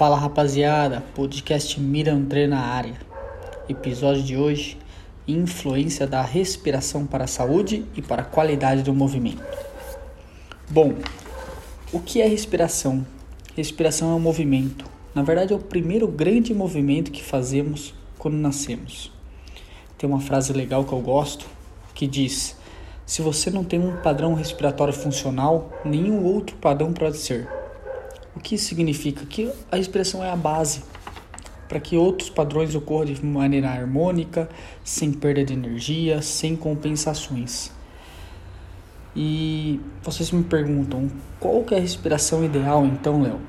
Fala rapaziada, podcast Mira André na área. Episódio de hoje: influência da respiração para a saúde e para a qualidade do movimento. Bom, o que é respiração? Respiração é um movimento. Na verdade, é o primeiro grande movimento que fazemos quando nascemos. Tem uma frase legal que eu gosto que diz: Se você não tem um padrão respiratório funcional, nenhum outro padrão pode ser. O que significa? Que a respiração é a base para que outros padrões ocorram de maneira harmônica, sem perda de energia, sem compensações. E vocês me perguntam, qual que é a respiração ideal então, Léo?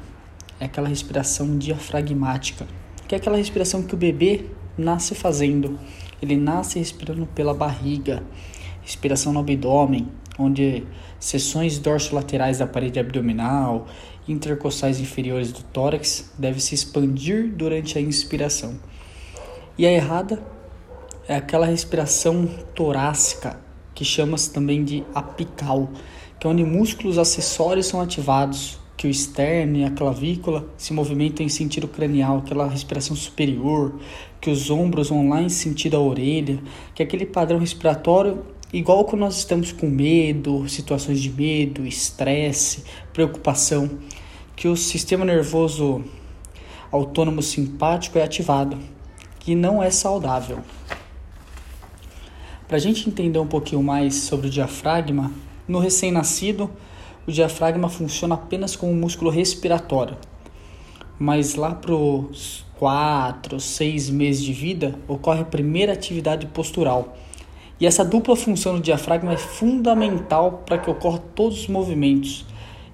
É aquela respiração diafragmática, que é aquela respiração que o bebê nasce fazendo. Ele nasce respirando pela barriga, respiração no abdômen, onde seções dorsolaterais da parede abdominal, intercostais inferiores do tórax devem se expandir durante a inspiração. E a errada é aquela respiração torácica, que chama-se também de apical, que é onde músculos acessórios são ativados, que o externo e a clavícula se movimentam em sentido cranial, aquela respiração superior, que os ombros vão lá em sentido à orelha, que é aquele padrão respiratório igual quando nós estamos com medo, situações de medo, estresse, preocupação, que o sistema nervoso autônomo simpático é ativado, que não é saudável. Para a gente entender um pouquinho mais sobre o diafragma, no recém-nascido, o diafragma funciona apenas como um músculo respiratório. Mas lá para os 4, 6 meses de vida, ocorre a primeira atividade postural e essa dupla função do diafragma é fundamental para que ocorra todos os movimentos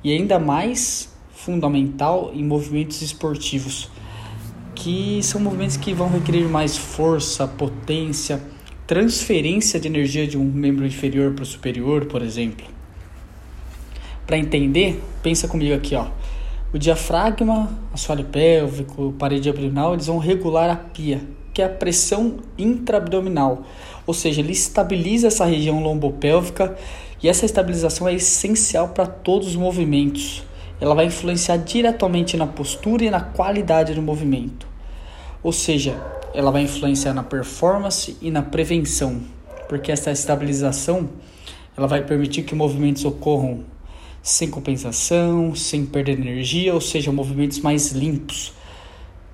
e ainda mais fundamental em movimentos esportivos, que são movimentos que vão requerer mais força, potência, transferência de energia de um membro inferior para o superior, por exemplo. Para entender, pensa comigo aqui, ó. O diafragma, assoalho pélvico, parede abdominal, eles vão regular a pia, que é a pressão intraabdominal, ou seja, ele estabiliza essa região lombopélvica e essa estabilização é essencial para todos os movimentos. Ela vai influenciar diretamente na postura e na qualidade do movimento. Ou seja, ela vai influenciar na performance e na prevenção, porque essa estabilização ela vai permitir que movimentos ocorram sem compensação, sem perder energia, ou seja, movimentos mais limpos.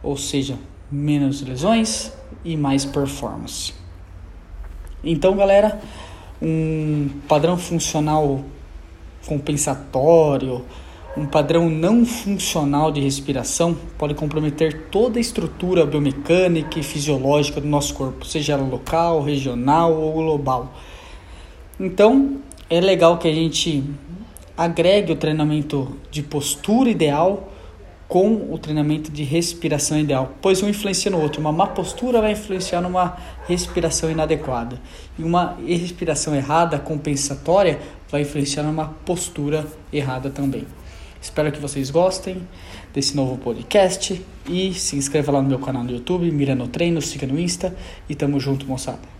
Ou seja, menos lesões e mais performance. Então, galera, um padrão funcional compensatório, um padrão não funcional de respiração pode comprometer toda a estrutura biomecânica e fisiológica do nosso corpo, seja ela local, regional ou global. Então, é legal que a gente agregue o treinamento de postura ideal com o treinamento de respiração ideal, pois um influencia no outro. Uma má postura vai influenciar numa respiração inadequada, e uma respiração errada, compensatória, vai influenciar numa postura errada também. Espero que vocês gostem desse novo podcast e se inscreva lá no meu canal no YouTube, Mira no Treino, siga no Insta e tamo junto, moçada.